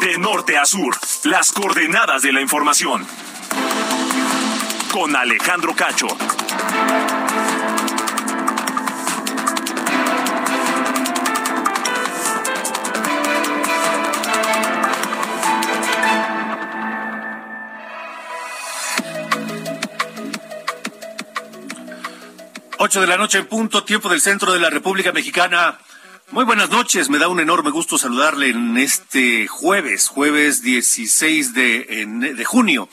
De norte a sur, las coordenadas de la información. Con Alejandro Cacho. Ocho de la noche en punto, tiempo del centro de la República Mexicana. Muy buenas noches, me da un enorme gusto saludarle en este jueves, jueves 16 de, de junio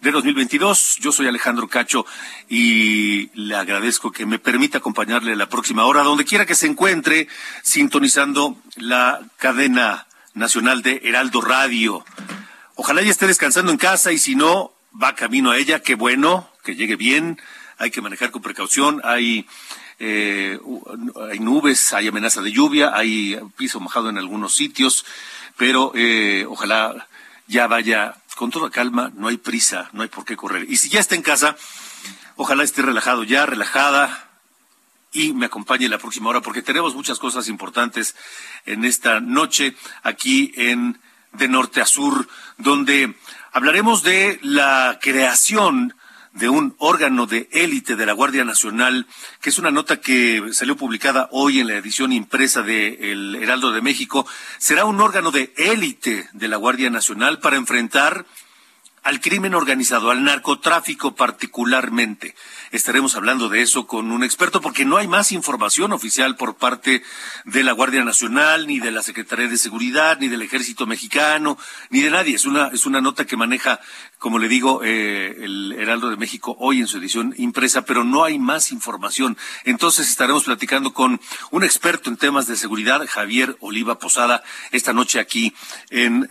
de 2022. Yo soy Alejandro Cacho y le agradezco que me permita acompañarle la próxima hora, donde quiera que se encuentre, sintonizando la cadena nacional de Heraldo Radio. Ojalá ya esté descansando en casa y si no, va camino a ella. Qué bueno, que llegue bien. Hay que manejar con precaución. Hay, eh, hay nubes, hay amenaza de lluvia, hay piso mojado en algunos sitios, pero eh, ojalá ya vaya con toda calma. No hay prisa, no hay por qué correr. Y si ya está en casa, ojalá esté relajado ya, relajada, y me acompañe la próxima hora porque tenemos muchas cosas importantes en esta noche aquí en De Norte a Sur, donde hablaremos de la creación de un órgano de élite de la Guardia Nacional, que es una nota que salió publicada hoy en la edición impresa de El Heraldo de México. Será un órgano de élite de la Guardia Nacional para enfrentar al crimen organizado, al narcotráfico particularmente. Estaremos hablando de eso con un experto porque no hay más información oficial por parte de la Guardia Nacional, ni de la Secretaría de Seguridad, ni del Ejército Mexicano, ni de nadie. Es una, es una nota que maneja, como le digo, eh, el Heraldo de México hoy en su edición impresa, pero no hay más información. Entonces estaremos platicando con un experto en temas de seguridad, Javier Oliva Posada, esta noche aquí en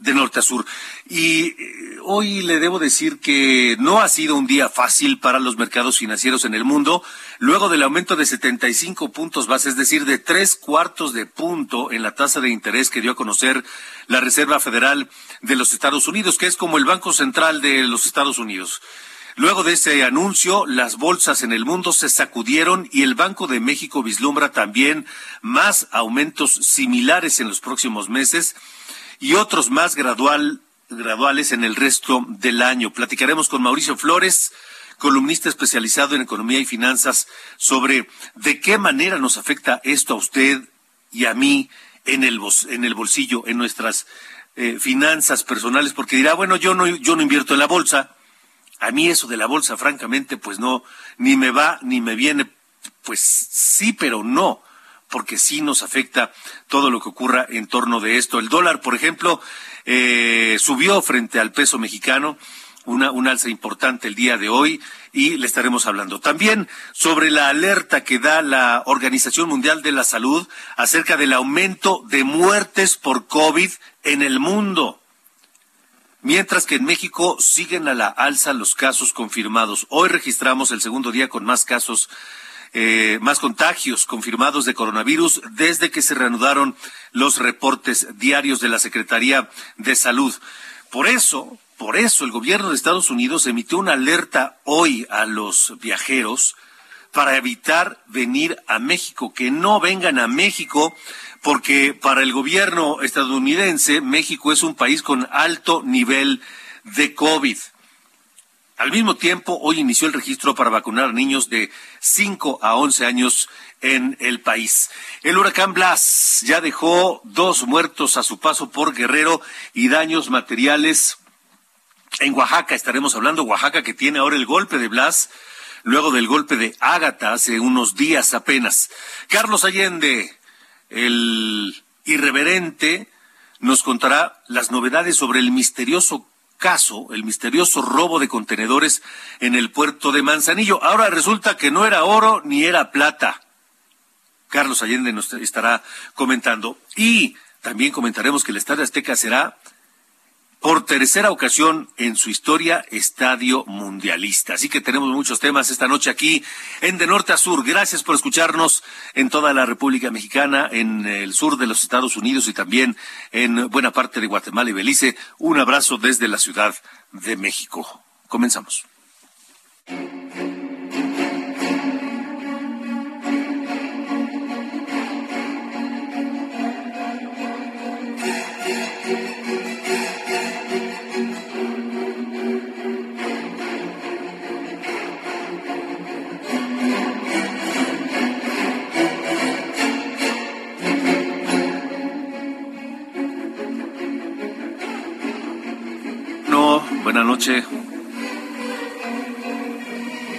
de norte a sur. Y eh, hoy le debo decir que no ha sido un día fácil para los mercados financieros en el mundo, luego del aumento de 75 puntos base, es decir, de tres cuartos de punto en la tasa de interés que dio a conocer la Reserva Federal de los Estados Unidos, que es como el Banco Central de los Estados Unidos. Luego de ese anuncio, las bolsas en el mundo se sacudieron y el Banco de México vislumbra también más aumentos similares en los próximos meses y otros más gradual, graduales en el resto del año. Platicaremos con Mauricio Flores, columnista especializado en economía y finanzas, sobre de qué manera nos afecta esto a usted y a mí en el, en el bolsillo, en nuestras eh, finanzas personales, porque dirá, bueno, yo no, yo no invierto en la bolsa. A mí eso de la bolsa, francamente, pues no, ni me va ni me viene. Pues sí, pero no porque sí nos afecta todo lo que ocurra en torno de esto. El dólar, por ejemplo, eh, subió frente al peso mexicano, una, un alza importante el día de hoy, y le estaremos hablando también sobre la alerta que da la Organización Mundial de la Salud acerca del aumento de muertes por COVID en el mundo. Mientras que en México siguen a la alza los casos confirmados. Hoy registramos el segundo día con más casos eh, más contagios confirmados de coronavirus desde que se reanudaron los reportes diarios de la Secretaría de Salud. Por eso, por eso el gobierno de Estados Unidos emitió una alerta hoy a los viajeros para evitar venir a México, que no vengan a México, porque para el gobierno estadounidense México es un país con alto nivel de COVID. Al mismo tiempo, hoy inició el registro para vacunar a niños de 5 a 11 años en el país. El huracán Blas ya dejó dos muertos a su paso por Guerrero y daños materiales en Oaxaca. Estaremos hablando Oaxaca que tiene ahora el golpe de Blas, luego del golpe de Ágata hace unos días apenas. Carlos Allende, el irreverente, nos contará las novedades sobre el misterioso caso, el misterioso robo de contenedores en el puerto de Manzanillo. Ahora resulta que no era oro ni era plata. Carlos Allende nos estará comentando. Y también comentaremos que el Estadio Azteca será por tercera ocasión en su historia estadio mundialista. Así que tenemos muchos temas esta noche aquí en De Norte a Sur. Gracias por escucharnos en toda la República Mexicana, en el sur de los Estados Unidos y también en buena parte de Guatemala y Belice. Un abrazo desde la Ciudad de México. Comenzamos. Buenas noches.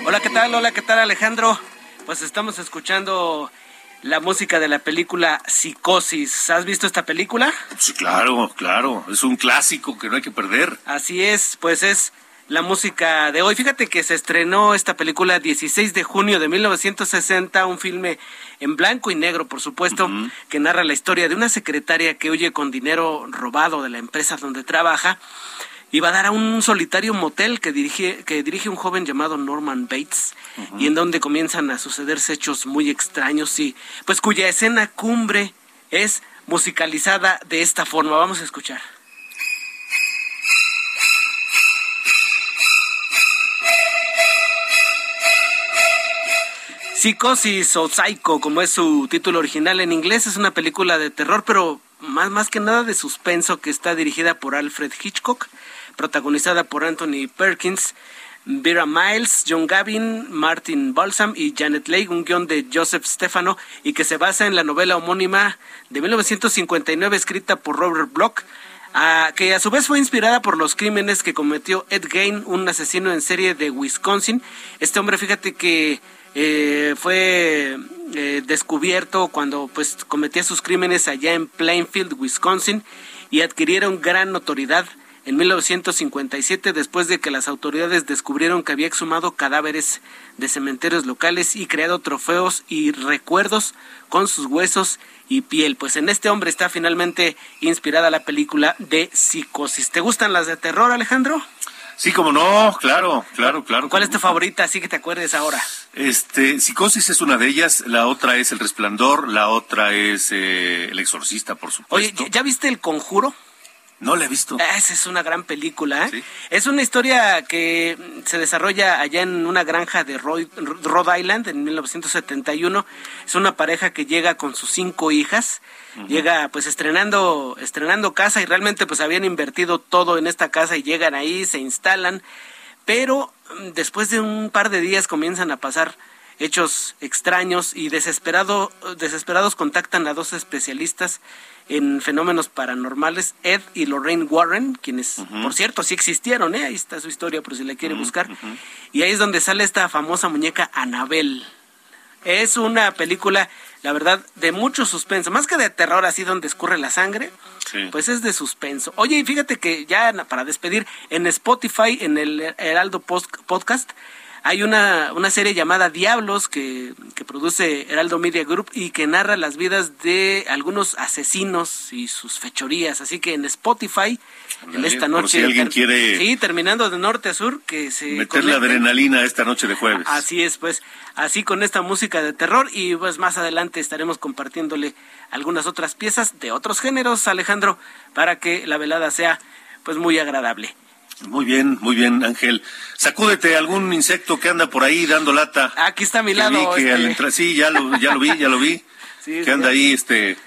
Hola, ¿qué tal? Hola, ¿qué tal Alejandro? Pues estamos escuchando la música de la película Psicosis. ¿Has visto esta película? Sí, claro, claro. Es un clásico que no hay que perder. Así es, pues es la música de hoy. Fíjate que se estrenó esta película 16 de junio de 1960, un filme en blanco y negro, por supuesto, que narra la historia de una secretaria que huye con dinero robado de la empresa donde trabaja iba a dar a un solitario motel que dirige, que dirige un joven llamado Norman Bates y en donde comienzan a sucederse hechos muy extraños y pues cuya escena cumbre es musicalizada de esta forma. Vamos a escuchar. Psicosis o Psycho, como es su título original en inglés, es una película de terror, pero más, más que nada de suspenso que está dirigida por Alfred Hitchcock protagonizada por Anthony Perkins, Vera Miles, John Gavin, Martin Balsam y Janet Leigh, un guion de Joseph Stefano y que se basa en la novela homónima de 1959 escrita por Robert Bloch, que a su vez fue inspirada por los crímenes que cometió Ed Gain, un asesino en serie de Wisconsin. Este hombre, fíjate que eh, fue eh, descubierto cuando pues cometía sus crímenes allá en Plainfield, Wisconsin, y adquirieron gran notoriedad en 1957 después de que las autoridades descubrieron que había exhumado cadáveres de cementerios locales y creado trofeos y recuerdos con sus huesos y piel. Pues en este hombre está finalmente inspirada la película de Psicosis. ¿Te gustan las de terror, Alejandro? Sí, como no, claro, claro, claro. ¿Cuál es tu favorita? Así que te acuerdes ahora. Este, Psicosis es una de ellas, la otra es El Resplandor, la otra es eh, El Exorcista, por supuesto. Oye, ¿ya viste El Conjuro? No la he visto. Ah, esa es una gran película. ¿eh? Es una historia que se desarrolla allá en una granja de Rhode Island en 1971. Es una pareja que llega con sus cinco hijas. Llega pues estrenando, estrenando casa y realmente pues habían invertido todo en esta casa y llegan ahí, se instalan. Pero mm, después de un par de días comienzan a pasar hechos extraños y desesperado, desesperados contactan a dos especialistas en fenómenos paranormales, Ed y Lorraine Warren, quienes, por cierto, sí existieron, ¿eh? ahí está su historia por si la quiere buscar. Y ahí es donde sale esta famosa muñeca Anabel. Es una película, la verdad, de mucho suspenso, más que de terror, así donde escurre la sangre, pues es de suspenso. Oye, y fíjate que ya para despedir, en Spotify, en el Heraldo Podcast, hay una, una serie llamada Diablos que, que, produce Heraldo Media Group y que narra las vidas de algunos asesinos y sus fechorías. Así que en Spotify, en esta noche. si alguien quiere. Sí, terminando de norte a sur, que se. Meter la adrenalina esta noche de jueves. Así es, pues. Así con esta música de terror y pues más adelante estaremos compartiéndole algunas otras piezas de otros géneros, Alejandro, para que la velada sea pues muy agradable. Muy bien, muy bien, Ángel. Sacúdete algún insecto que anda por ahí dando lata. Aquí está a mi lado. Este. Sí, ya lo, ya lo vi, ya lo vi. que anda ahí, este,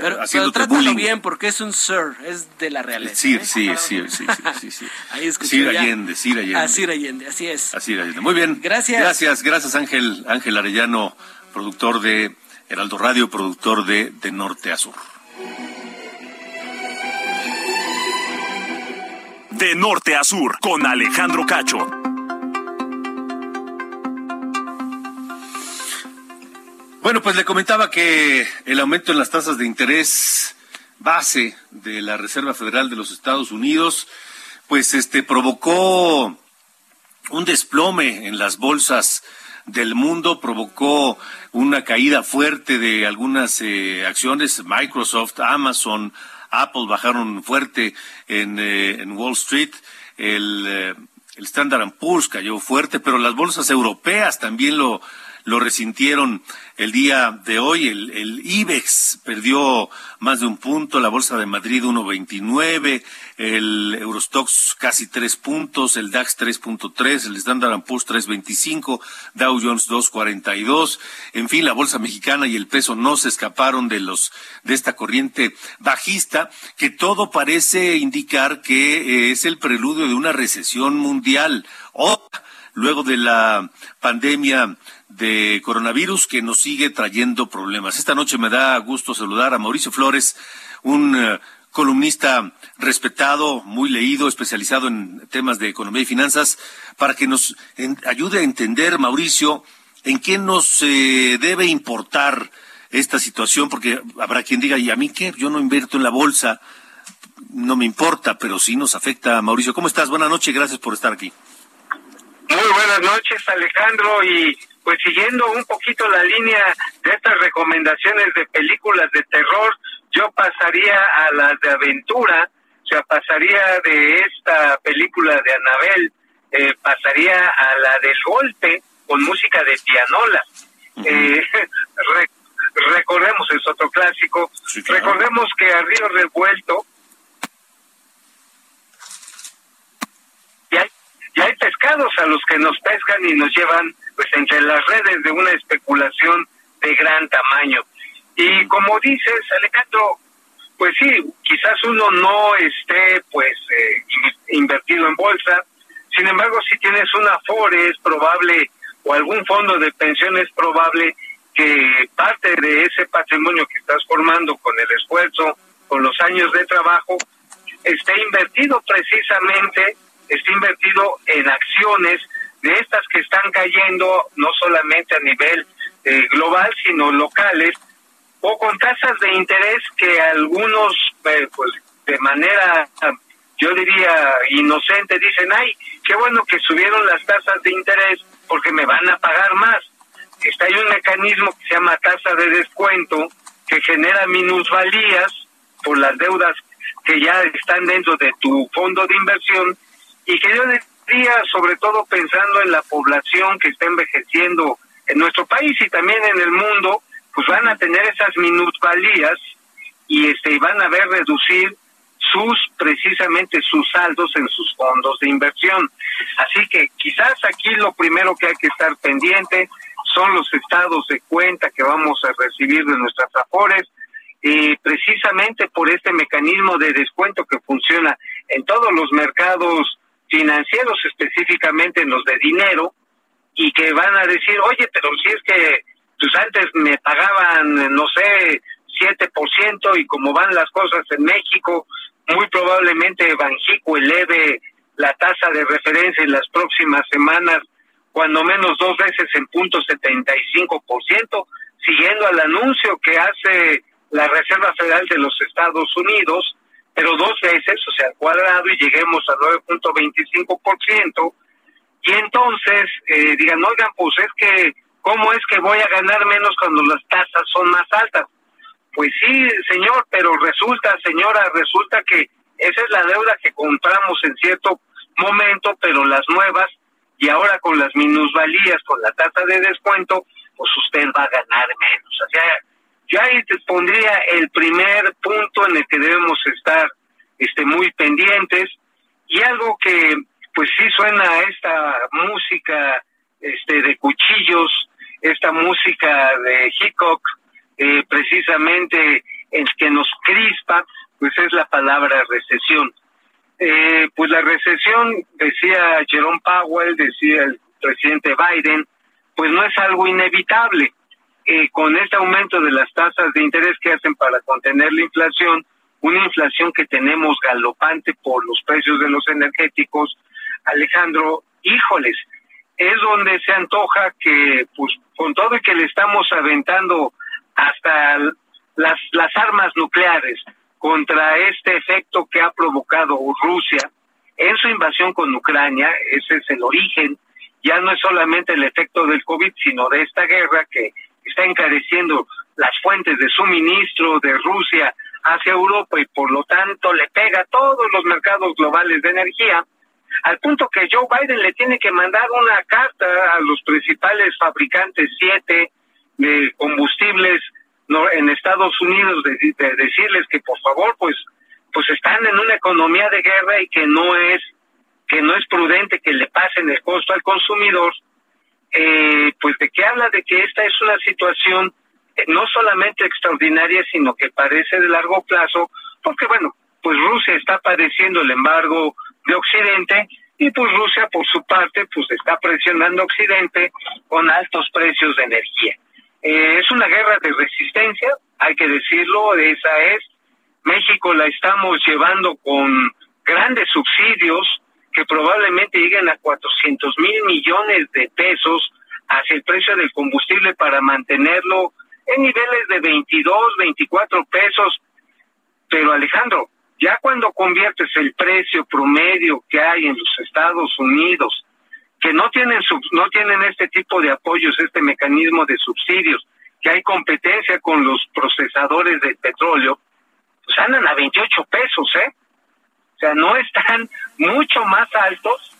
pero, haciendo pero trátalo bien porque es un sir, es de la realeza. Sí, ¿eh? sí, sí, sí, sí, sí, Ahí escuché Sir Allende, Sir Allende. A Sir Allende, así es. Así Allende. Muy bien. Gracias. Gracias, gracias Ángel, Ángel Arellano, productor de Heraldo Radio, productor de De Norte a Sur. De norte a sur, con Alejandro Cacho. Bueno, pues le comentaba que el aumento en las tasas de interés base de la Reserva Federal de los Estados Unidos, pues este provocó un desplome en las bolsas del mundo, provocó una caída fuerte de algunas eh, acciones, Microsoft, Amazon, Apple bajaron fuerte en, eh, en Wall Street, el, eh, el Standard Poor's cayó fuerte, pero las bolsas europeas también lo, lo resintieron el día de hoy. El, el IBEX perdió más de un punto, la Bolsa de Madrid 1.29, el Eurostox casi tres puntos, el DAX 3.3, el Standard Poor's 3.25, Dow Jones 2.42. En fin, la Bolsa Mexicana y el peso no se escaparon de los de esta corriente bajista que todo parece indicar que eh, es el preludio de una recesión mundial. O luego de la pandemia de coronavirus que nos sigue trayendo problemas. Esta noche me da gusto saludar a Mauricio Flores, un eh, columnista respetado, muy leído, especializado en temas de economía y finanzas, para que nos ayude a entender, Mauricio, en qué nos eh, debe importar esta situación, porque habrá quien diga, ¿y a mí qué? Yo no invierto en la bolsa, no me importa, pero sí nos afecta. Mauricio, ¿cómo estás? Buenas noches, gracias por estar aquí. Muy buenas noches, Alejandro, y pues siguiendo un poquito la línea de estas recomendaciones de películas de terror, yo pasaría a las de aventura, o sea, pasaría de esta película de Anabel, eh, pasaría a la del golpe con música de pianola. eh, recordemos, es otro clásico, recordemos que a Río Revuelto y hay pescados a los que nos pescan y nos llevan pues entre las redes de una especulación de gran tamaño. Y como dices, Alejandro, pues sí, quizás uno no esté pues eh, invertido en bolsa, sin embargo, si tienes una Afore es probable o algún fondo de pensión es probable que parte de ese patrimonio que estás formando con el esfuerzo, con los años de trabajo, esté invertido precisamente está invertido en acciones de estas que están cayendo no solamente a nivel eh, global, sino locales, o con tasas de interés que algunos, eh, pues de manera, yo diría, inocente, dicen, ay, qué bueno que subieron las tasas de interés porque me van a pagar más. Está hay un mecanismo que se llama tasa de descuento que genera minusvalías por las deudas que ya están dentro de tu fondo de inversión y que yo diría, sobre todo pensando en la población que está envejeciendo en nuestro país y también en el mundo, pues van a tener esas minusvalías y este van a ver reducir sus precisamente sus saldos en sus fondos de inversión. Así que quizás aquí lo primero que hay que estar pendiente son los estados de cuenta que vamos a recibir de nuestras afores, y precisamente por este mecanismo de descuento que funciona en todos los mercados financieros, específicamente en los de dinero, y que van a decir, oye, pero si es que pues antes me pagaban, no sé, 7%, y como van las cosas en México, muy probablemente Banjico eleve la tasa de referencia en las próximas semanas, cuando menos dos veces en punto 75%, siguiendo al anuncio que hace la Reserva Federal de los Estados Unidos pero dos veces, o sea, al cuadrado, y lleguemos a 9.25%, y entonces eh, digan, oigan, pues es que, ¿cómo es que voy a ganar menos cuando las tasas son más altas? Pues sí, señor, pero resulta, señora, resulta que esa es la deuda que compramos en cierto momento, pero las nuevas, y ahora con las minusvalías, con la tasa de descuento, pues usted va a ganar menos. O sea, yo ahí te pondría el primer punto en el que debemos estar este, muy pendientes y algo que pues sí suena esta música este, de cuchillos, esta música de Hickok, eh, precisamente el que nos crispa, pues es la palabra recesión. Eh, pues la recesión, decía Jerome Powell, decía el presidente Biden, pues no es algo inevitable eh, con este aumento de las tasas de interés que hacen para contener la inflación, una inflación que tenemos galopante por los precios de los energéticos, Alejandro, híjoles, es donde se antoja que, pues, con todo y que le estamos aventando hasta las, las armas nucleares contra este efecto que ha provocado Rusia en su invasión con Ucrania, ese es el origen, ya no es solamente el efecto del COVID, sino de esta guerra que está encareciendo las fuentes de suministro de Rusia hacia Europa y por lo tanto le pega a todos los mercados globales de energía, al punto que Joe Biden le tiene que mandar una carta a los principales fabricantes siete de combustibles en Estados Unidos de, decirles que por favor pues pues están en una economía de guerra y que no es que no es prudente que le pasen el costo al consumidor eh, pues de que habla de que esta es una situación eh, no solamente extraordinaria sino que parece de largo plazo porque bueno pues Rusia está padeciendo el embargo de Occidente y pues Rusia por su parte pues está presionando Occidente con altos precios de energía. Eh, es una guerra de resistencia, hay que decirlo, esa es. México la estamos llevando con grandes subsidios que probablemente lleguen a 400 mil millones de pesos hacia el precio del combustible para mantenerlo en niveles de 22, 24 pesos. Pero Alejandro, ya cuando conviertes el precio promedio que hay en los Estados Unidos, que no tienen no tienen este tipo de apoyos, este mecanismo de subsidios, que hay competencia con los procesadores de petróleo, pues andan a 28 pesos, ¿eh? Sea, no están mucho más altos,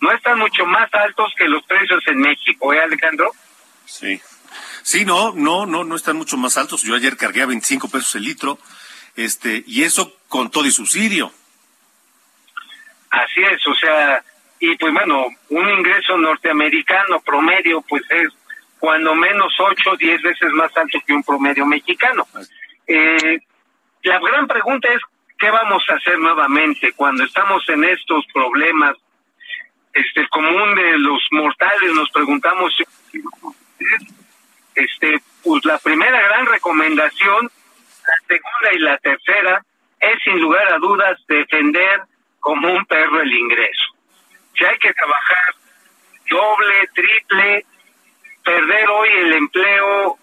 no están mucho más altos que los precios en México, ¿eh, Alejandro? Sí. Sí, no, no, no, no están mucho más altos. Yo ayer cargué a 25 pesos el litro este, y eso con todo y subsidio. Así es, o sea, y pues bueno, un ingreso norteamericano promedio pues es cuando menos 8 o 10 veces más alto que un promedio mexicano. Eh, la gran pregunta es, ¿qué vamos a hacer nuevamente cuando estamos en estos problemas? Este, común de los mortales nos preguntamos, este, pues la primera gran recomendación la segunda y la tercera es sin lugar a dudas defender como un perro el ingreso. Si hay que trabajar doble, triple, perder hoy el empleo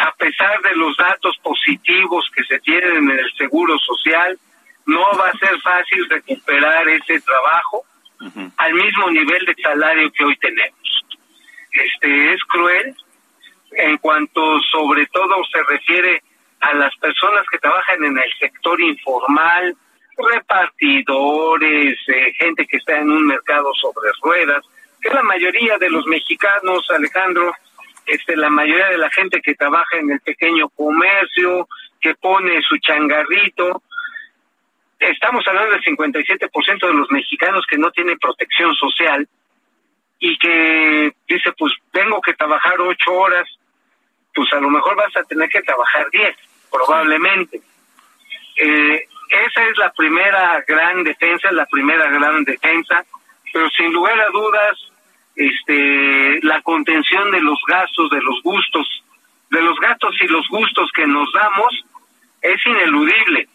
a pesar de los datos positivos que se tienen en el seguro social, no va a ser fácil recuperar ese trabajo al mismo nivel de salario que hoy tenemos. Este es cruel en cuanto sobre todo se refiere a las personas que trabajan en el sector informal, repartidores, eh, gente que está en un mercado sobre ruedas, que la mayoría de los mexicanos, Alejandro, este, la mayoría de la gente que trabaja en el pequeño comercio, que pone su changarrito, estamos hablando del 57% de los mexicanos que no tienen protección social y que dice, pues tengo que trabajar ocho horas, pues a lo mejor vas a tener que trabajar diez probablemente. Eh, esa es la primera gran defensa, la primera gran defensa, pero sin lugar a dudas, este, la contención de los gastos, de los gustos, de los gastos y los gustos que nos damos es ineludible.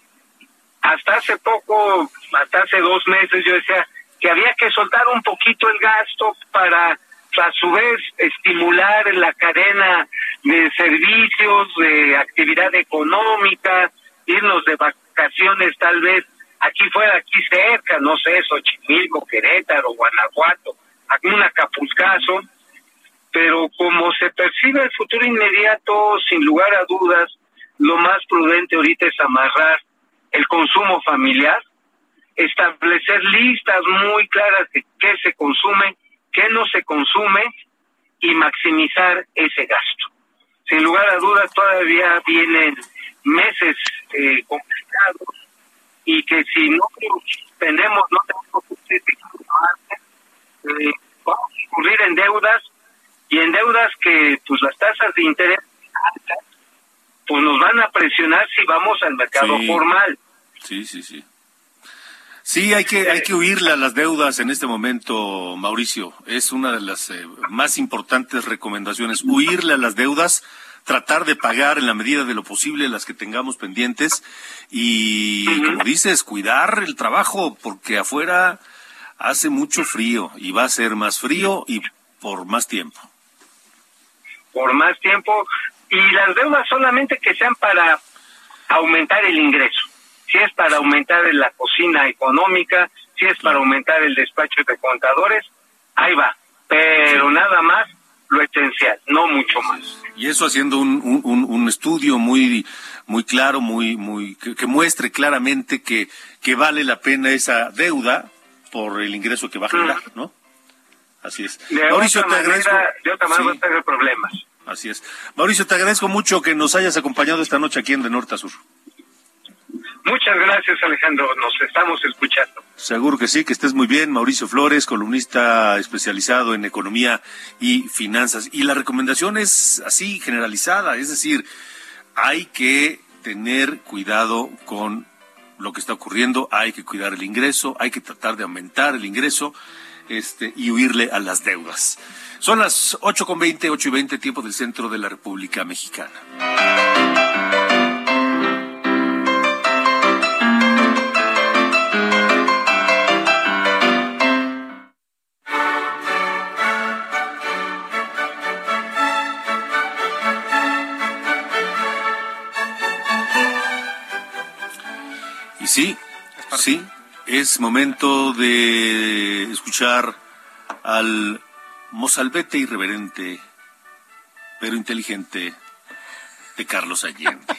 Hasta hace poco, hasta hace dos meses, yo decía que había que soltar un poquito el gasto para a su vez estimular la cadena de servicios, de actividad económica, irnos de vacaciones tal vez aquí fuera, aquí cerca, no sé, Xochimilco, Querétaro, Guanajuato, algún Acapulcazo, pero como se percibe el futuro inmediato, sin lugar a dudas, lo más prudente ahorita es amarrar el consumo familiar, establecer listas muy claras de qué se consume qué no se consume y maximizar ese gasto. Sin lugar a dudas, todavía vienen meses eh, complicados y que si no tenemos, no tenemos eh, vamos a incurrir en deudas y en deudas que pues las tasas de interés pues nos van a presionar si vamos al mercado formal. Sí, sí, sí. Sí, hay que, hay que huirle a las deudas en este momento, Mauricio. Es una de las eh, más importantes recomendaciones. Huirle a las deudas, tratar de pagar en la medida de lo posible las que tengamos pendientes y, como dices, cuidar el trabajo, porque afuera hace mucho frío y va a ser más frío y por más tiempo. Por más tiempo. Y las deudas solamente que sean para aumentar el ingreso si es para aumentar la cocina económica, si es para aumentar el despacho de contadores, ahí va. pero nada más lo esencial, no mucho más. Y eso haciendo un, un, un estudio muy muy claro, muy muy que, muestre claramente que, que vale la pena esa deuda por el ingreso que va a generar, ¿no? Así es. Mauricio, te agradezco. De otra manera sí. tener problemas. Así es. Mauricio, te agradezco mucho que nos hayas acompañado esta noche aquí en De Norte a Sur. Muchas gracias, Alejandro. Nos estamos escuchando. Seguro que sí, que estés muy bien. Mauricio Flores, columnista especializado en economía y finanzas. Y la recomendación es así, generalizada, es decir, hay que tener cuidado con lo que está ocurriendo, hay que cuidar el ingreso, hay que tratar de aumentar el ingreso este, y huirle a las deudas. Son las 8.20, 8 y 20 tiempo del centro de la República Mexicana. Sí, sí, es momento de escuchar al mozalbete irreverente, pero inteligente, de Carlos Allende.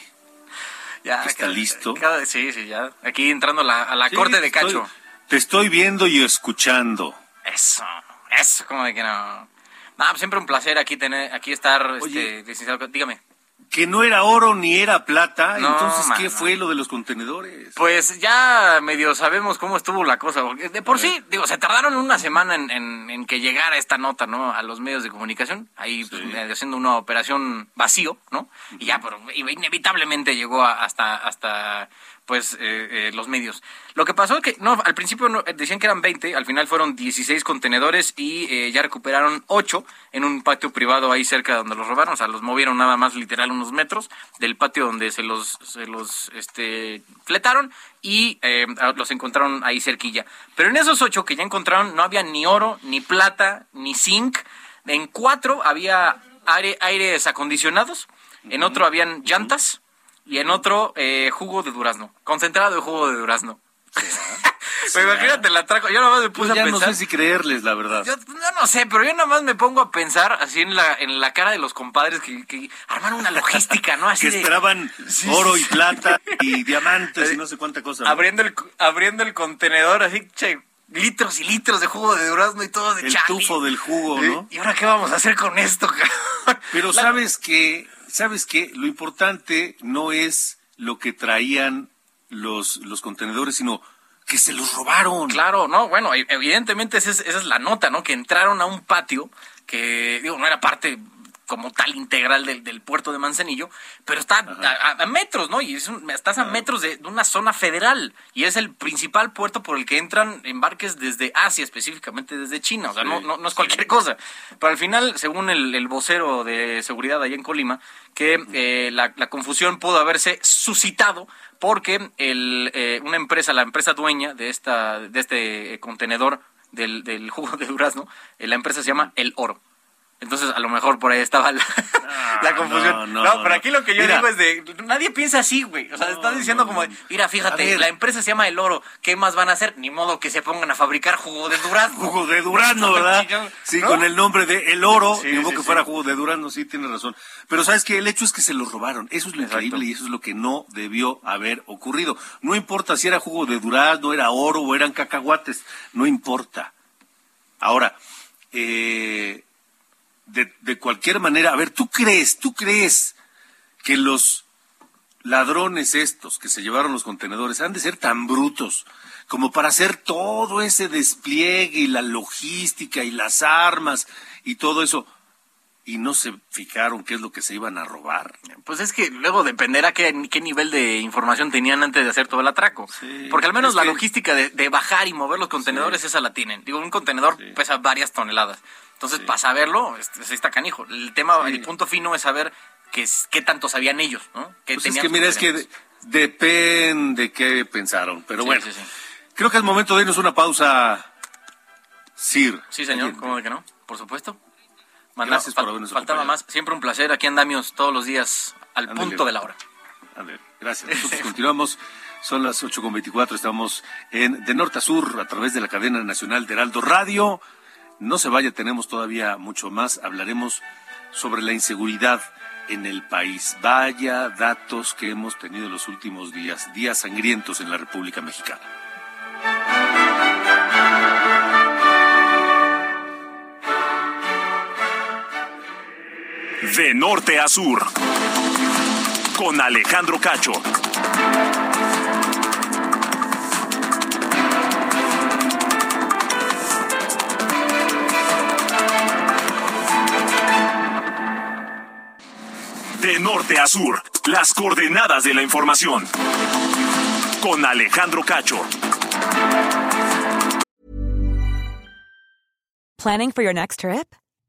ya, ¿Está listo? sí, sí, ya. Aquí entrando a la, corte de Cacho. te estoy viendo y escuchando. Eso, eso, como de que no. No, siempre un placer aquí tener, aquí estar, este, licenciado. Dígame que no era oro ni era plata, entonces ¿qué fue lo de los contenedores? Pues ya medio sabemos cómo estuvo la cosa. De por sí, digo, se tardaron una semana en, en, que llegara esta nota, ¿no? A los medios de comunicación, ahí pues, haciendo una operación vacío, ¿no? Y ya, pero inevitablemente llegó hasta, hasta pues eh, eh, los medios. Lo que pasó es que no, al principio decían que eran 20, al final fueron 16 contenedores y eh, ya recuperaron 8 en un patio privado ahí cerca de donde los robaron, o sea, los movieron nada más literal unos metros del patio donde se los se los este fletaron y los encontraron ahí cerquilla. Pero en esos 8 que ya encontraron no había ni oro, ni plata, ni zinc. En cuatro había aire, aires acondicionados, en otro habían llantas y en otro eh, jugo de durazno, concentrado de jugo de durazno. pero imagínate la trajo. Yo nada más me puse pues a pensar. no sé si creerles, la verdad. Yo, no sé, pero yo nada más me pongo a pensar así en la, en la cara de los compadres que, que armaron una logística, ¿no? Así que esperaban oro y plata y diamantes y no sé cuánta cosa. Abriendo, el, abriendo el contenedor, así, che, litros y litros de jugo de durazno y todo de El tufo del jugo, ¿no? ¿Y ahora qué vamos a hacer con esto, Pero sabes que ¿sabes qué? Lo importante no es lo que traían los, los contenedores, sino que se los robaron. Claro, no, bueno, e-, evidentemente esa es, esa es la nota, ¿no? Que entraron a un patio que, digo, no era parte como tal integral del, del puerto de Manzanillo, pero está a, metros, ¿no? Y es estás a metros de, una zona federal y es el principal puerto por el que entran embarques desde Asia, específicamente desde China, o sea, no, no, es cualquier cosa. Pero al final, según el, vocero de seguridad allá en Colima, que eh, la, confusión pudo haberse suscitado porque el, eh, una empresa, la empresa dueña de, esta, de este contenedor del, del jugo de durazno, eh, la empresa se llama El Oro. Entonces, a lo mejor por ahí estaba la, ah, confusión. No, pero aquí lo que yo digo es de. Nadie piensa así, güey. O sea, estás diciendo como. Mira, fíjate, la empresa se llama El Oro. ¿Qué más van a hacer? Ni modo que se pongan a fabricar jugo de durazno. Jugo de durazno, ¿verdad? Sí, con el nombre de El Oro. ni modo que fuera jugo de durazno, sí, tienes razón. Pero ¿sabes que El hecho es que se lo robaron. Eso es lo increíble y eso es lo que no debió haber ocurrido. No importa si era jugo de durazno, era oro o eran cacahuates. No importa. Ahora, eh de, de cualquier manera, a ver, ¿tú crees, tú crees que los ladrones estos que se llevaron los contenedores han de ser tan brutos como para hacer todo ese despliegue y la logística y las armas y todo eso y no se fijaron qué es lo que se iban a robar. Pues es que luego dependerá qué, qué nivel de información tenían antes de hacer todo el atraco. Porque al menos la logística de, bajar y mover los contenedores, esa la tienen. Digo, un contenedor pesa varias toneladas. Entonces, para saberlo, este, está canijo. El tema, el punto fino es saber qué, qué tanto sabían ellos, ¿no? Pues es que mira, es que depende qué pensaron. Pero bueno, creo que es momento de irnos una pausa, Sir. Sí, señor, ¿cómo de que no? Por supuesto. Gracias por habernos Faltaba más. Siempre un placer. Aquí andamios todos los días al punto de la hora. Gracias. Nosotros continuamos. Son las 8.24. Estamos en de norte a sur a través de la cadena nacional de Heraldo Radio No se vaya, tenemos todavía mucho más. Hablaremos sobre la inseguridad en el país. Vaya datos que hemos tenido en los últimos días, días sangrientos en la República Mexicana. De norte a sur, con Alejandro Cacho. De norte a sur, las coordenadas de la información. Con Alejandro Cacho. Planning for your next trip?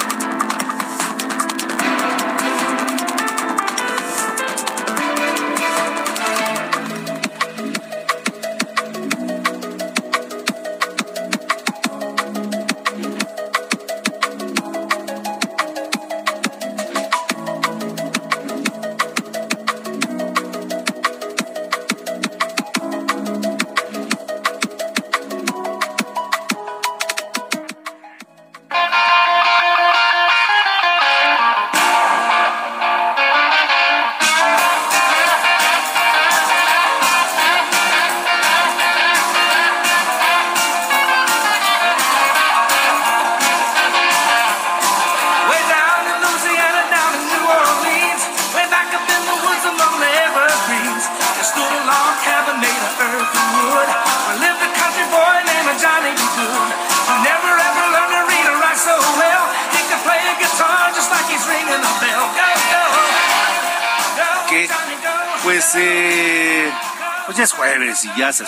Thank you.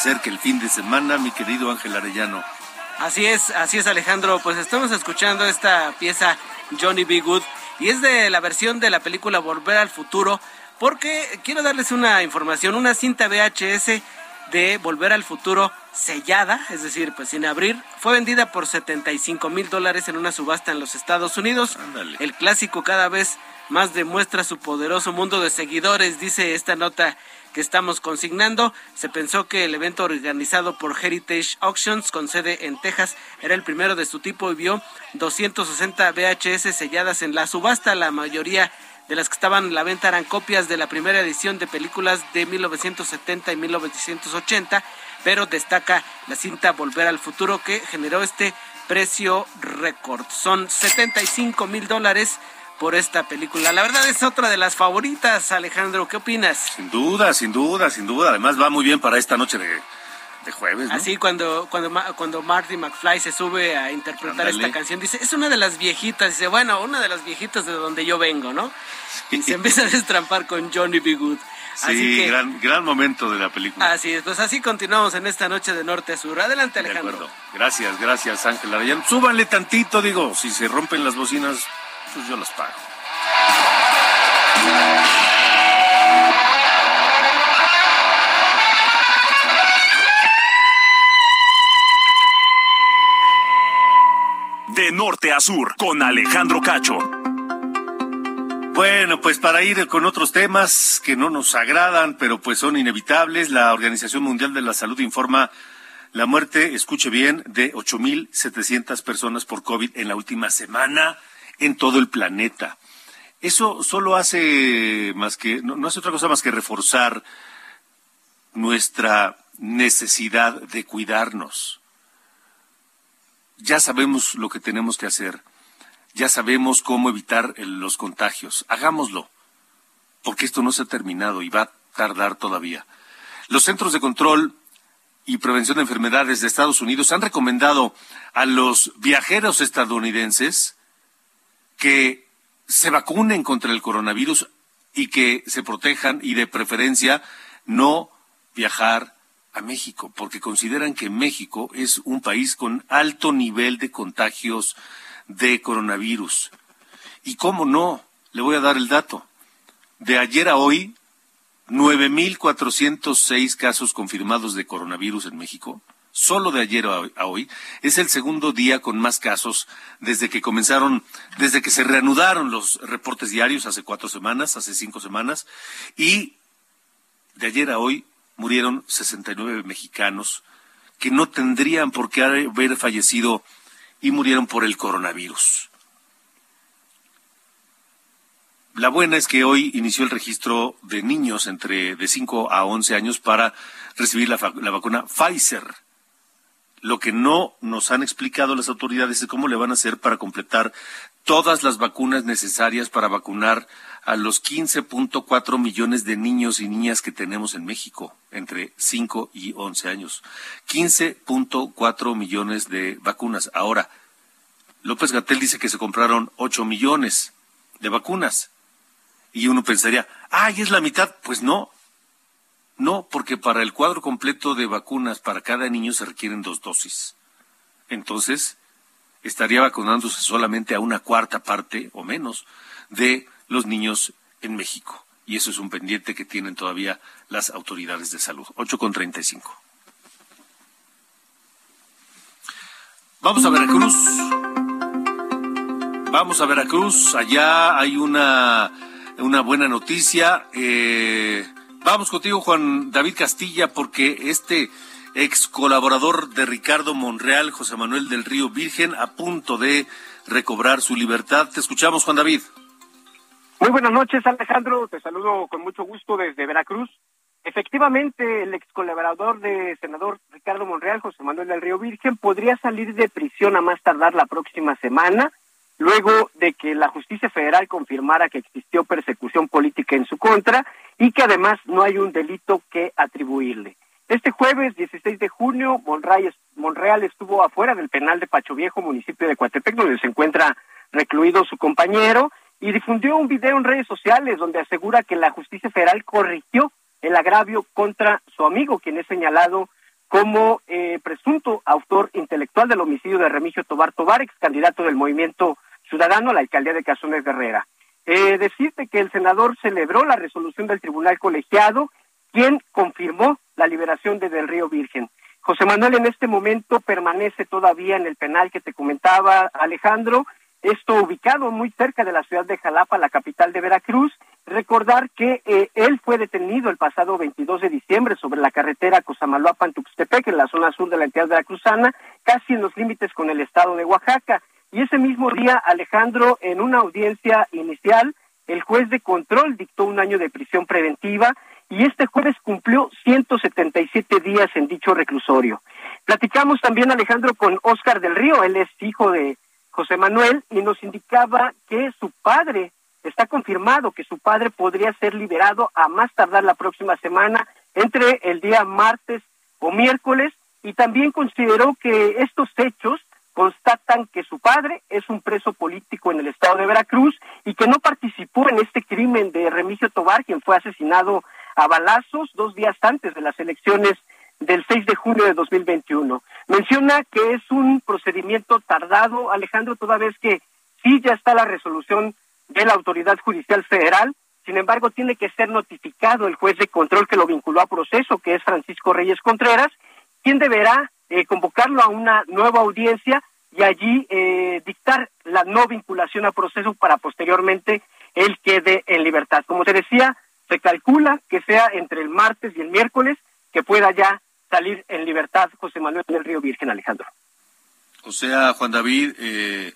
Acerca el fin de semana, mi querido Ángel Arellano. Así es, así es Alejandro, pues estamos escuchando esta pieza Johnny B. Good y es de la versión de la película Volver al Futuro porque quiero darles una información, una cinta VHS de Volver al Futuro sellada, es decir, pues sin abrir, fue vendida por 75 mil dólares en una subasta en los Estados Unidos. Ándale. El clásico cada vez más demuestra su poderoso mundo de seguidores, dice esta nota que estamos consignando. Se pensó que el evento organizado por Heritage Auctions con sede en Texas era el primero de su tipo y vio 260 VHS selladas en la subasta. La mayoría de las que estaban a la venta eran copias de la primera edición de películas de 1970 y 1980, pero destaca la cinta Volver al Futuro que generó este precio récord. Son 75 mil dólares por esta película. La verdad es otra de las favoritas, Alejandro. ¿Qué opinas? Sin duda, sin duda, sin duda. Además va muy bien para esta noche de, de jueves, ¿no? Así cuando, cuando, cuando Marty McFly se sube a interpretar Ándale. esta canción, dice, es una de las viejitas, dice, bueno, una de las viejitas de donde yo vengo, ¿no? Y se empieza a destrampar con Johnny B. Good. Así Sí, que, gran, gran momento de la película. así es, pues así continuamos en esta noche de norte a sur. Adelante, de Alejandro. acuerdo. Gracias, gracias, Ángel Arellano. Súbanle tantito, digo, si se rompen las bocinas, pues yo las pago. De norte a sur, con Alejandro Cacho. Bueno, pues para ir con otros temas que no nos agradan, pero pues son inevitables, la Organización Mundial de la Salud informa la muerte, escuche bien, de 8.700 personas por COVID en la última semana en todo el planeta. Eso solo hace más que, no, hace otra cosa más que reforzar nuestra necesidad de cuidarnos. Ya sabemos lo que tenemos que hacer ya sabemos cómo evitar los contagios. Hagámoslo, porque esto no se ha terminado y va a tardar todavía. Los Centros de Control y Prevención de Enfermedades de Estados Unidos han recomendado a los viajeros estadounidenses que se vacunen contra el coronavirus y que se protejan y de preferencia no viajar a México, porque consideran que México es un país con alto nivel de contagios de coronavirus. Y cómo no, le voy a dar el dato. De ayer a hoy, 9.406 casos confirmados de coronavirus en México. Solo de ayer a hoy es el segundo día con más casos desde que comenzaron, desde que se reanudaron los reportes diarios hace cuatro semanas, hace cinco semanas, y de ayer a hoy murieron 69 mexicanos que no tendrían por qué haber fallecido y murieron por el coronavirus. La buena es que hoy inició el registro de niños entre de 5 a 11 años para recibir la, la, vacuna Pfizer. Lo que no nos han explicado las autoridades es cómo le van a hacer para completar todas las vacunas necesarias para vacunar a los 15.4 millones de niños y niñas que tenemos en México entre 5 y 11 años. 15.4 millones de vacunas. Ahora, López Gatel dice que se compraron 8 millones de vacunas. Y uno pensaría, ¡ay, es la mitad! Pues no. No, porque para el cuadro completo de vacunas para cada niño se requieren dos dosis. Entonces, estaría vacunándose solamente a una cuarta parte o menos de los niños en México. Y eso es un pendiente que tienen todavía las autoridades de salud. 8 con 35. Vamos a Veracruz. Vamos a Veracruz. Allá hay una, una buena noticia. Eh, vamos contigo, Juan David Castilla, porque este ex colaborador de Ricardo Monreal, José Manuel del Río Virgen, a punto de recobrar su libertad. Te escuchamos, Juan David. Muy buenas noches, Alejandro. Te saludo con mucho gusto desde Veracruz. Efectivamente, el ex colaborador de senador Ricardo Monreal, José Manuel del Río Virgen, podría salir de prisión a más tardar la próxima semana, luego de que la justicia federal confirmara que existió persecución política en su contra y que además no hay un delito que atribuirle. Este jueves 16 de junio, Monreal estuvo afuera del penal de Pacho Viejo, municipio de Coatepec, donde se encuentra recluido su compañero, y difundió un video en redes sociales donde asegura que la justicia federal corrigió el agravio contra su amigo, quien es señalado como eh, presunto autor intelectual del homicidio de Remigio Tobar Tobar, candidato del Movimiento Ciudadano la alcaldía de Casones de. Eh, decirte que el senador celebró la resolución del tribunal colegiado, quien confirmó la liberación de Del Río Virgen. José Manuel en este momento permanece todavía en el penal que te comentaba Alejandro, esto ubicado muy cerca de la ciudad de Jalapa, la capital de Veracruz. Recordar que eh, él fue detenido el pasado 22 de diciembre sobre la carretera Cosamaloapan-Tuxtepec, en la zona sur de la entidad veracruzana, casi en los límites con el estado de Oaxaca. Y ese mismo día, Alejandro, en una audiencia inicial, el juez de control dictó un año de prisión preventiva y este jueves cumplió 177 días en dicho reclusorio. Platicamos también, Alejandro, con Oscar del Río, él es hijo de José Manuel y nos indicaba que su padre, está confirmado que su padre podría ser liberado a más tardar la próxima semana, entre el día martes o miércoles, y también consideró que estos hechos constatan que su padre es un preso político en el estado de Veracruz y que no participó en este crimen de Remigio Tobar, quien fue asesinado a balazos dos días antes de las elecciones del 6 de junio de 2021. Menciona que es un procedimiento tardado, Alejandro, toda vez que sí ya está la resolución de la autoridad judicial federal, sin embargo tiene que ser notificado el juez de control que lo vinculó a proceso, que es Francisco Reyes Contreras, quien deberá eh, convocarlo a una nueva audiencia y allí eh, dictar la no vinculación a proceso para posteriormente él quede en libertad. Como te decía, se calcula que sea entre el martes y el miércoles que pueda ya salir en libertad José Manuel del Río Virgen Alejandro. O sea, Juan David eh,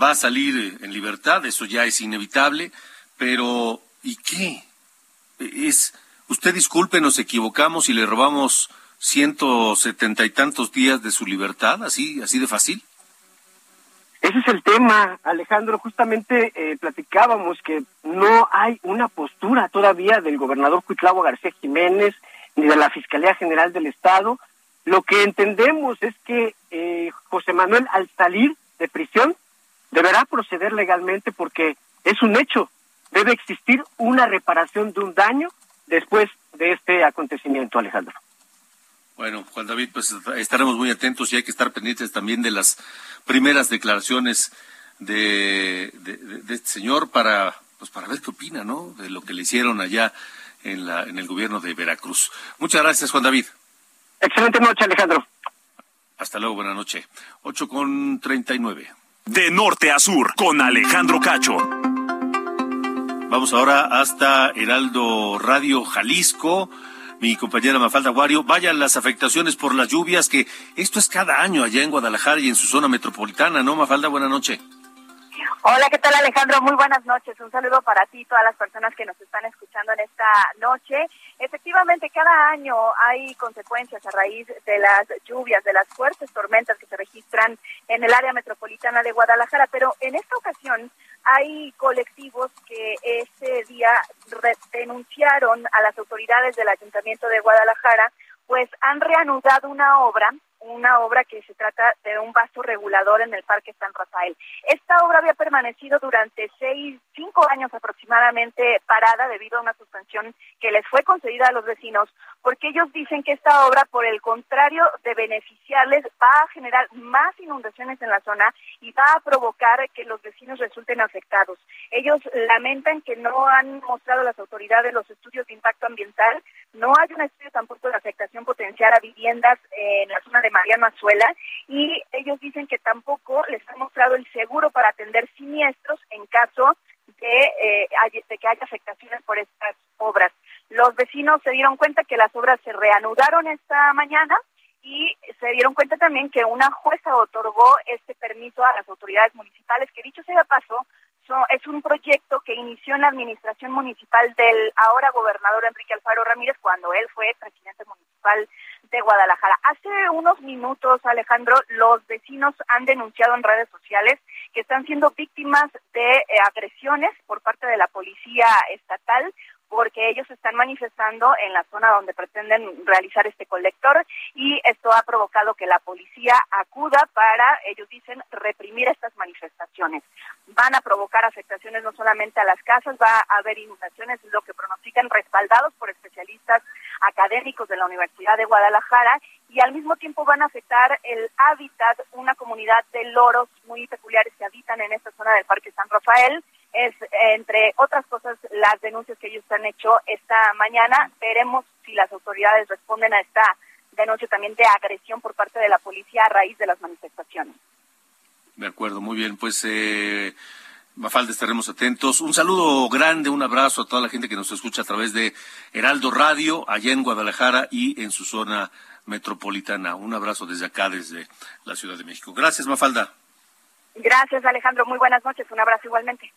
va a salir en libertad, eso ya es inevitable, pero ¿y qué? Es, usted disculpe, nos equivocamos y le robamos ciento setenta y tantos días de su libertad, así, así de fácil. Ese es el tema, Alejandro. Justamente eh, platicábamos que no hay una postura todavía del gobernador Cuitlavo García Jiménez, ni de la Fiscalía General del Estado. Lo que entendemos es que eh, José Manuel, al salir de prisión, deberá proceder legalmente porque es un hecho. Debe existir una reparación de un daño después de este acontecimiento, Alejandro. Bueno, Juan David, pues estaremos muy atentos y hay que estar pendientes también de las primeras declaraciones de, de, este señor para, pues para ver qué opina, ¿no? De lo que le hicieron allá en, la, en el gobierno de Veracruz. Muchas gracias, Juan David. Excelente noche, Alejandro. Hasta luego, buena noche. Ocho con treinta y nueve. De norte a sur, con Alejandro Cacho. Vamos ahora hasta Heraldo Radio Jalisco. Mi compañera Mafalda Guario, vayan las afectaciones por las lluvias, que esto es cada año allá en Guadalajara y en su zona metropolitana, ¿no, Mafalda? Buena noche. Hola, ¿qué tal Alejandro? Muy buenas noches. Un saludo para ti y todas las personas que nos están escuchando en esta noche. Efectivamente, cada año hay consecuencias a raíz de las lluvias, de las fuertes tormentas que se registran en el área metropolitana de Guadalajara, pero en esta ocasión hay colectivos que este día denunciaron a las autoridades del Ayuntamiento de Guadalajara, pues han reanudado una obra una obra que se trata de un vaso regulador en el Parque San Rafael. Esta obra había permanecido durante seis, cinco años aproximadamente parada debido a una suspensión que les fue concedida a los vecinos, porque ellos dicen que esta obra, por el contrario de beneficiarles, va a generar más inundaciones en la zona y va a provocar que los vecinos resulten afectados. Ellos lamentan que no han mostrado las autoridades los estudios de impacto ambiental, no hay un estudio tampoco de afectación potencial a viviendas en la zona de Mariano Azuela y ellos dicen que tampoco les han mostrado el seguro para atender siniestros en caso de, eh, de que haya afectaciones por estas obras. Los vecinos se dieron cuenta que las obras se reanudaron esta mañana y se dieron cuenta también que una jueza otorgó este permiso a las autoridades municipales, que dicho sea de paso, es un proyecto que inició en la administración municipal del ahora gobernador Enrique Alfaro Ramírez cuando él fue presidente municipal de Guadalajara. Hace unos minutos, Alejandro, los vecinos han denunciado en redes sociales que están siendo víctimas de eh, agresiones por parte de la policía estatal porque ellos están manifestando en la zona donde pretenden realizar este colector y esto ha provocado que la policía acuda para, ellos dicen, reprimir estas manifestaciones. Van a provocar afectaciones no solamente a las casas, va a haber inundaciones, lo que pronostican respaldados por especialistas académicos de la Universidad de Guadalajara y al mismo tiempo van a afectar el hábitat, una comunidad de loros muy peculiares que habitan en esta zona del Parque San Rafael es, entre otras cosas, las denuncias que ellos han hecho esta mañana. Veremos si las autoridades responden a esta denuncia también de agresión por parte de la policía a raíz de las manifestaciones. De acuerdo, muy bien. Pues, eh, Mafalda, estaremos atentos. Un saludo grande, un abrazo a toda la gente que nos escucha a través de Heraldo Radio, allá en Guadalajara y en su zona metropolitana. Un abrazo desde acá, desde la Ciudad de México. Gracias, Mafalda. Gracias, Alejandro. Muy buenas noches. Un abrazo igualmente.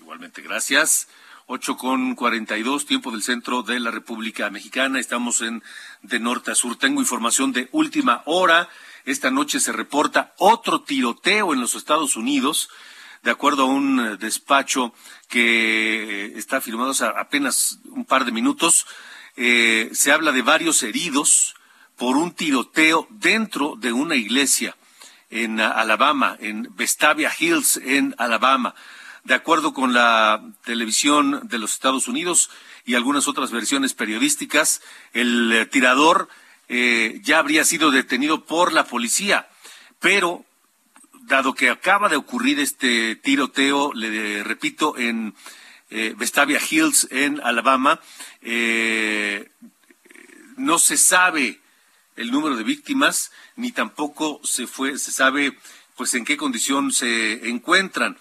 Igualmente, gracias. Ocho con cuarenta y dos, tiempo del centro de la República Mexicana. Estamos en de norte a sur. Tengo información de última hora. Esta noche se reporta otro tiroteo en los Estados Unidos, de acuerdo a un eh, despacho que eh, está firmado hace apenas un par de minutos. Eh, se habla de varios heridos por un tiroteo dentro de una iglesia en Alabama, en Vestavia Hills, en Alabama. De acuerdo con la televisión de los Estados Unidos y algunas otras versiones periodísticas, el eh, tirador eh, ya habría sido detenido por la policía, pero dado que acaba de ocurrir este tiroteo, le repito, en eh, Vestavia Hills, en Alabama, no se sabe el número de víctimas, ni tampoco se fue, se sabe pues en qué condición se encuentran.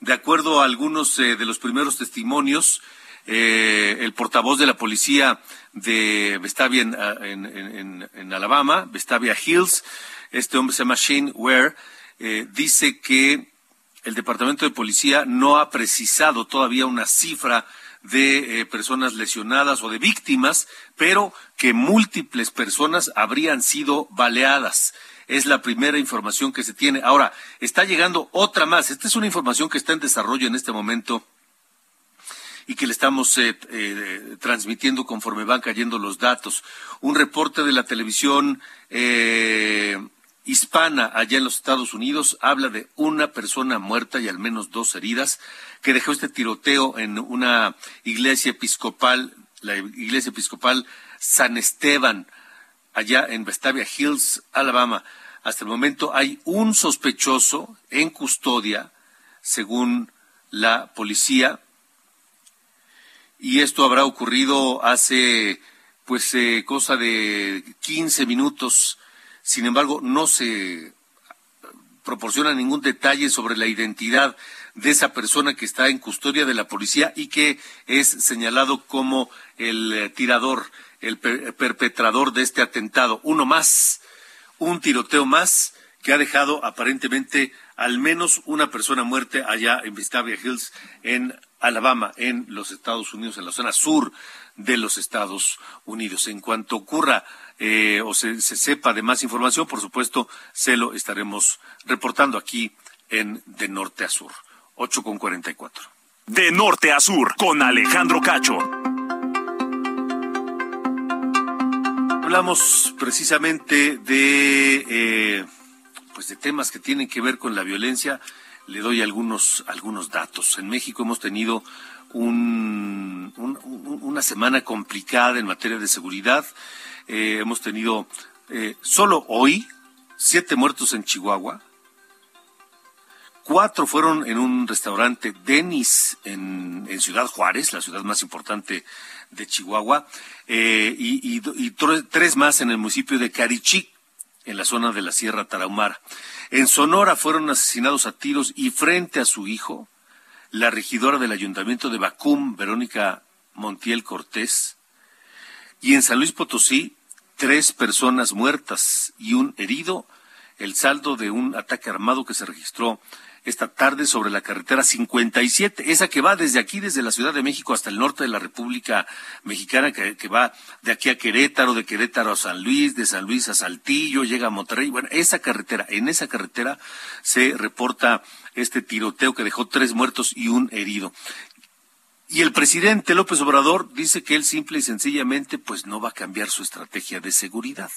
De acuerdo a algunos eh, de los primeros testimonios, eh, el portavoz de la policía de Vestavia en, Alabama, Vestavia Hills, este hombre se llama Shane Ware, eh, dice que el departamento de policía no ha precisado todavía una cifra de personas lesionadas o de víctimas, pero que múltiples personas habrían sido baleadas. Es la primera información que se tiene. Ahora, está llegando otra más. Esta es una información que está en desarrollo en este momento y que le estamos eh, eh, transmitiendo conforme van cayendo los datos. Un reporte de la televisión eh, hispana allá en los Estados Unidos habla de una persona muerta y al menos dos heridas que dejó este tiroteo en una iglesia episcopal, la iglesia episcopal San Esteban allá en Vestavia Hills, Alabama. Hasta el momento hay un sospechoso en custodia, según la policía. Y esto habrá ocurrido hace, pues, eh, cosa de 15 minutos. Sin embargo, no se proporciona ningún detalle sobre la identidad de esa persona que está en custodia de la policía y que es señalado como el eh, tirador, el perpetrador de este atentado. Uno más, un tiroteo más que ha dejado aparentemente al menos una persona muerta allá en Vestavia Hills, en Alabama, en los Estados Unidos, en la zona sur de los Estados Unidos. En cuanto ocurra eh, o se, se, sepa de más información, por supuesto, se lo estaremos reportando aquí en De Norte a Sur. 8 con 44. De norte a sur, con Alejandro Cacho. Hablamos precisamente de, eh, pues de temas que tienen que ver con la violencia. Le doy algunos, algunos datos. En México hemos tenido un, una semana complicada en materia de seguridad. Eh, hemos tenido eh, solo hoy siete muertos en Chihuahua, Cuatro fueron en un restaurante Denis en, Ciudad Juárez, la ciudad más importante de Chihuahua, eh, y, tres más en el municipio de Carichí, en la zona de la Sierra Tarahumara. En Sonora fueron asesinados a tiros y frente a su hijo, la regidora del ayuntamiento de Bacum, Verónica Montiel Cortés, y en San Luis Potosí, tres personas muertas y un herido, el saldo de un ataque armado que se registró esta tarde sobre la carretera 57, esa que va desde aquí, desde la Ciudad de México hasta el norte de la República Mexicana, que, va de aquí a Querétaro, de Querétaro a San Luis, de San Luis a Saltillo, llega a Monterrey. Bueno, esa carretera, en esa carretera se reporta este tiroteo que dejó tres muertos y un herido. Y el presidente López Obrador dice que él simple y sencillamente pues no va a cambiar su estrategia de seguridad.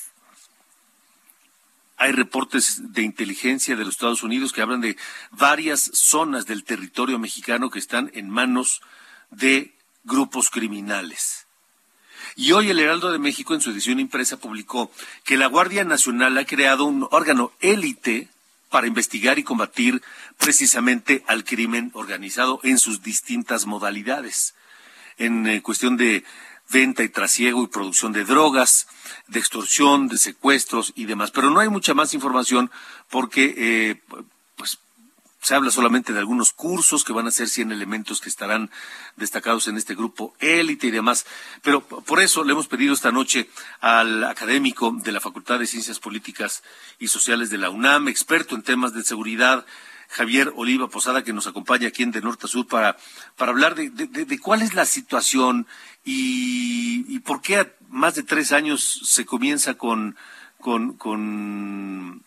Hay reportes de inteligencia de los Estados Unidos que hablan de varias zonas del territorio mexicano que están en manos de grupos criminales. Y hoy el Heraldo de México en su edición impresa publicó que la Guardia Nacional ha creado un órgano élite para investigar y combatir precisamente al crimen organizado en sus distintas modalidades. En eh, cuestión de venta y trasiego y producción de drogas, de extorsión, de secuestros y demás. Pero no hay mucha más información porque eh, pues se habla solamente de algunos cursos que van a ser 100 elementos que estarán destacados en este grupo élite y demás. Pero por eso le hemos pedido esta noche al académico de la Facultad de Ciencias Políticas y Sociales de la UNAM, experto en temas de seguridad, Javier Oliva Posada, que nos acompaña aquí en De Norte a Sur para, para hablar de, de, cuál es la situación y, y, por qué a más de tres años se comienza con, con, con,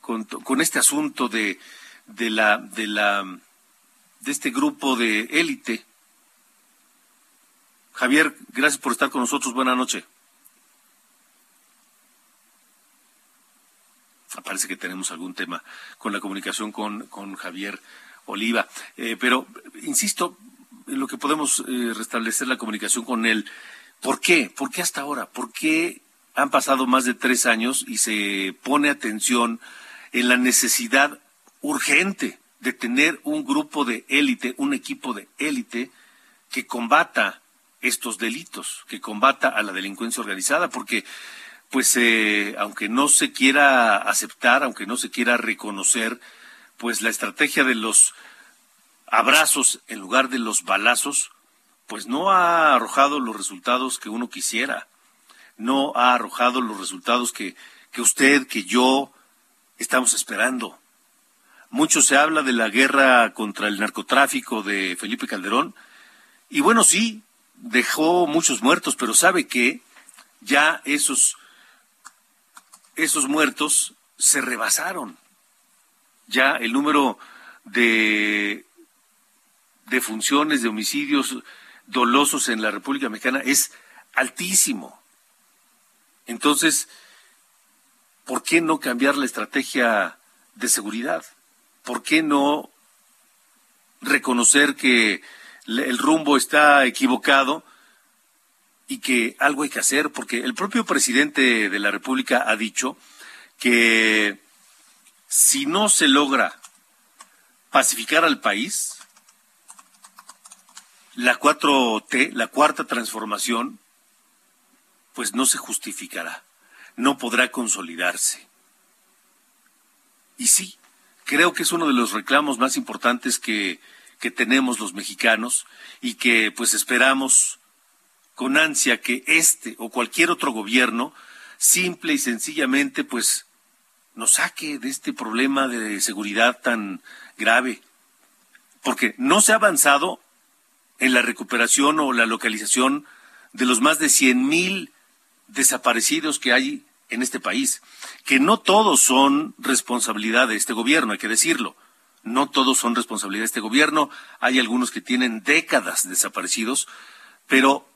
con, este asunto de, de, la, de, la, de este grupo de élite. Javier, gracias por estar con nosotros. Buenas noches. Parece que tenemos algún tema con la comunicación con, con Javier Oliva. Eh, pero, insisto, en lo que podemos eh, restablecer la comunicación con él. ¿Por qué? ¿Por qué hasta ahora? ¿Por qué han pasado más de tres años y se pone atención en la necesidad urgente de tener un grupo de élite, un equipo de élite que combata estos delitos, que combata a la delincuencia organizada? Porque pues eh, aunque no se quiera aceptar, aunque no se quiera reconocer, pues la estrategia de los abrazos en lugar de los balazos, pues no ha arrojado los resultados que uno quisiera, no ha arrojado los resultados que, que usted, que yo estamos esperando. Mucho se habla de la guerra contra el narcotráfico de Felipe Calderón, y bueno, sí, dejó muchos muertos, pero sabe que ya esos esos muertos se rebasaron. Ya el número de defunciones, de homicidios dolosos en la República Mexicana es altísimo. Entonces, ¿por qué no cambiar la estrategia de seguridad? ¿Por qué no reconocer que el rumbo está equivocado y que algo hay que hacer, porque el propio presidente de la República ha dicho que si no se logra pacificar al país, la 4T, la cuarta transformación, pues no se justificará, no podrá consolidarse. Y sí, creo que es uno de los reclamos más importantes que, que tenemos los mexicanos y que pues esperamos con ansia que este o cualquier otro gobierno simple y sencillamente pues nos saque de este problema de seguridad tan grave. Porque no se ha avanzado en la recuperación o la localización de los más de cien mil desaparecidos que hay en este país, que no todos son responsabilidad de este gobierno, hay que decirlo. No todos son responsabilidad de este gobierno, hay algunos que tienen décadas desaparecidos, pero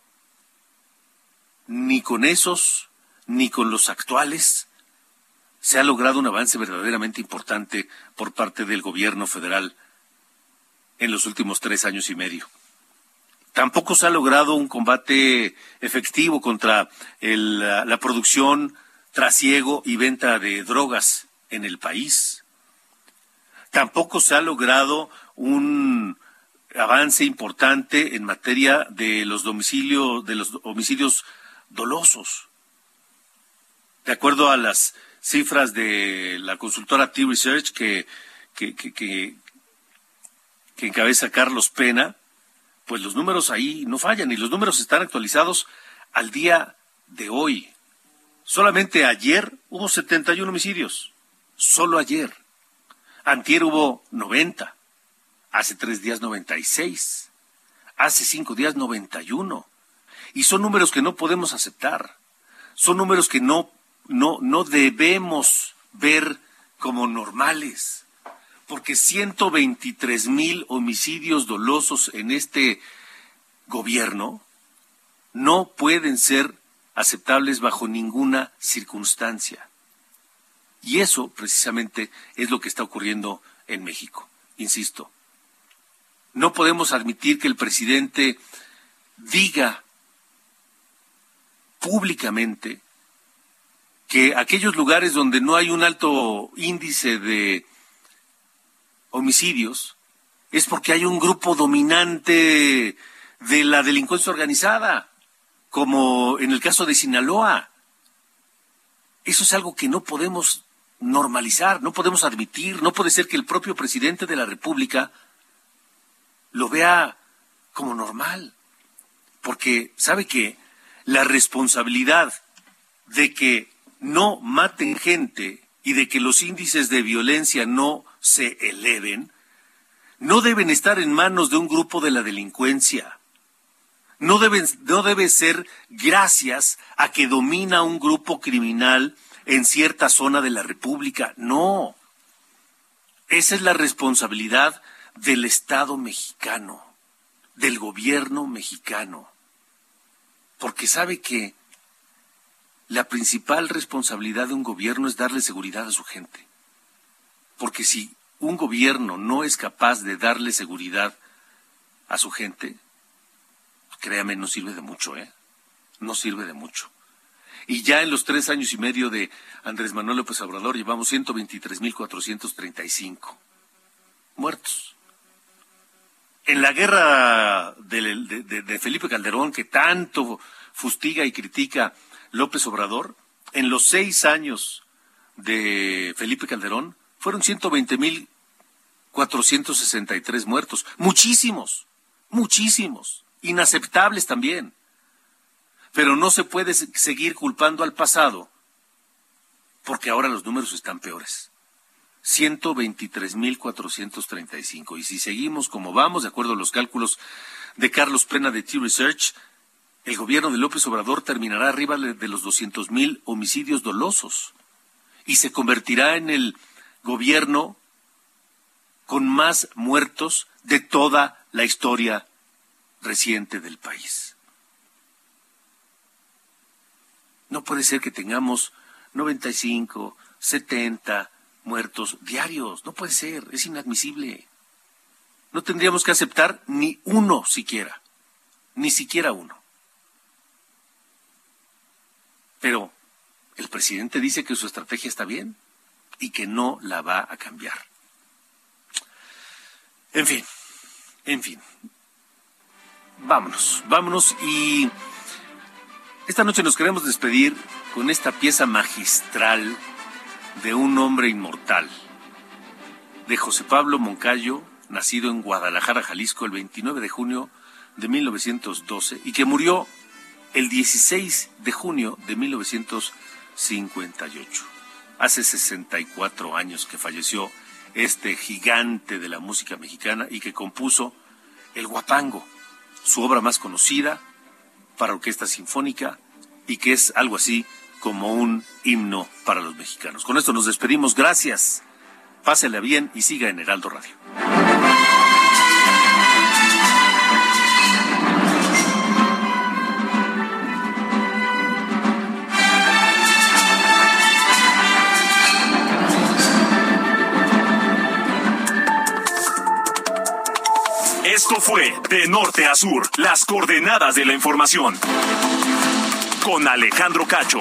ni con esos, ni con los actuales, se ha logrado un avance verdaderamente importante por parte del gobierno federal en los últimos tres años y medio. Tampoco se ha logrado un combate efectivo contra la, la producción, trasiego y venta de drogas en el país. Tampoco se ha logrado un avance importante en materia de los domicilios, de los homicidios dolosos. De acuerdo a las cifras de la consultora T-Research que, que, que, que, encabeza Carlos Pena, pues los números ahí no fallan y los números están actualizados al día de hoy. Solamente ayer hubo 71 homicidios, solo ayer. Antier hubo 90, hace tres días 96, hace cinco días 91. Y son números que no podemos aceptar. Son números que no, no, no debemos ver como normales. Porque 123 mil homicidios dolosos en este gobierno no pueden ser aceptables bajo ninguna circunstancia. Y eso precisamente es lo que está ocurriendo en México. Insisto, no podemos admitir que el presidente diga públicamente que aquellos lugares donde no hay un alto índice de homicidios es porque hay un grupo dominante de la delincuencia organizada, como en el caso de Sinaloa. Eso es algo que no podemos normalizar, no podemos admitir, no puede ser que el propio presidente de la República lo vea como normal, porque sabe que la responsabilidad de que no maten gente y de que los índices de violencia no se eleven, no deben estar en manos de un grupo de la delincuencia. No, deben, no debe ser gracias a que domina un grupo criminal en cierta zona de la República. No. Esa es la responsabilidad del Estado mexicano, del gobierno mexicano porque sabe que la principal responsabilidad de un gobierno es darle seguridad a su gente. Porque si un gobierno no es capaz de darle seguridad a su gente, créame, no sirve de mucho, ¿eh? No sirve de mucho. Y ya en los tres años y medio de Andrés Manuel López Obrador llevamos 123.435 muertos. En la guerra de, Felipe Calderón, que tanto fustiga y critica López Obrador, en los seis años de Felipe Calderón, fueron 120.463 muertos. Muchísimos, muchísimos, inaceptables también. Pero no se puede seguir culpando al pasado, porque ahora los números están peores. 123.435. Y si seguimos como vamos, de acuerdo a los cálculos de Carlos Pena de T-Research, el gobierno de López Obrador terminará arriba de los 200.000 homicidios dolosos y se convertirá en el gobierno con más muertos de toda la historia reciente del país. No puede ser que tengamos 95, 70, muertos diarios. No puede ser, es inadmisible. No tendríamos que aceptar ni uno siquiera, ni siquiera uno. Pero el presidente dice que su estrategia está bien y que no la va a cambiar. En fin, en fin. Vámonos, vámonos y esta noche nos queremos despedir con esta pieza magistral de un hombre inmortal, de José Pablo Moncayo, nacido en Guadalajara, Jalisco, el 29 de junio de 1912 y que murió el 16 de junio de 1958. Hace 64 años que falleció este gigante de la música mexicana y que compuso El Guapango, su obra más conocida para orquesta sinfónica y que es algo así como un himno para los mexicanos. Con esto nos despedimos. Gracias. Pásela bien y siga en Heraldo Radio. Esto fue De Norte a Sur, las coordenadas de la información. Con Alejandro Cacho.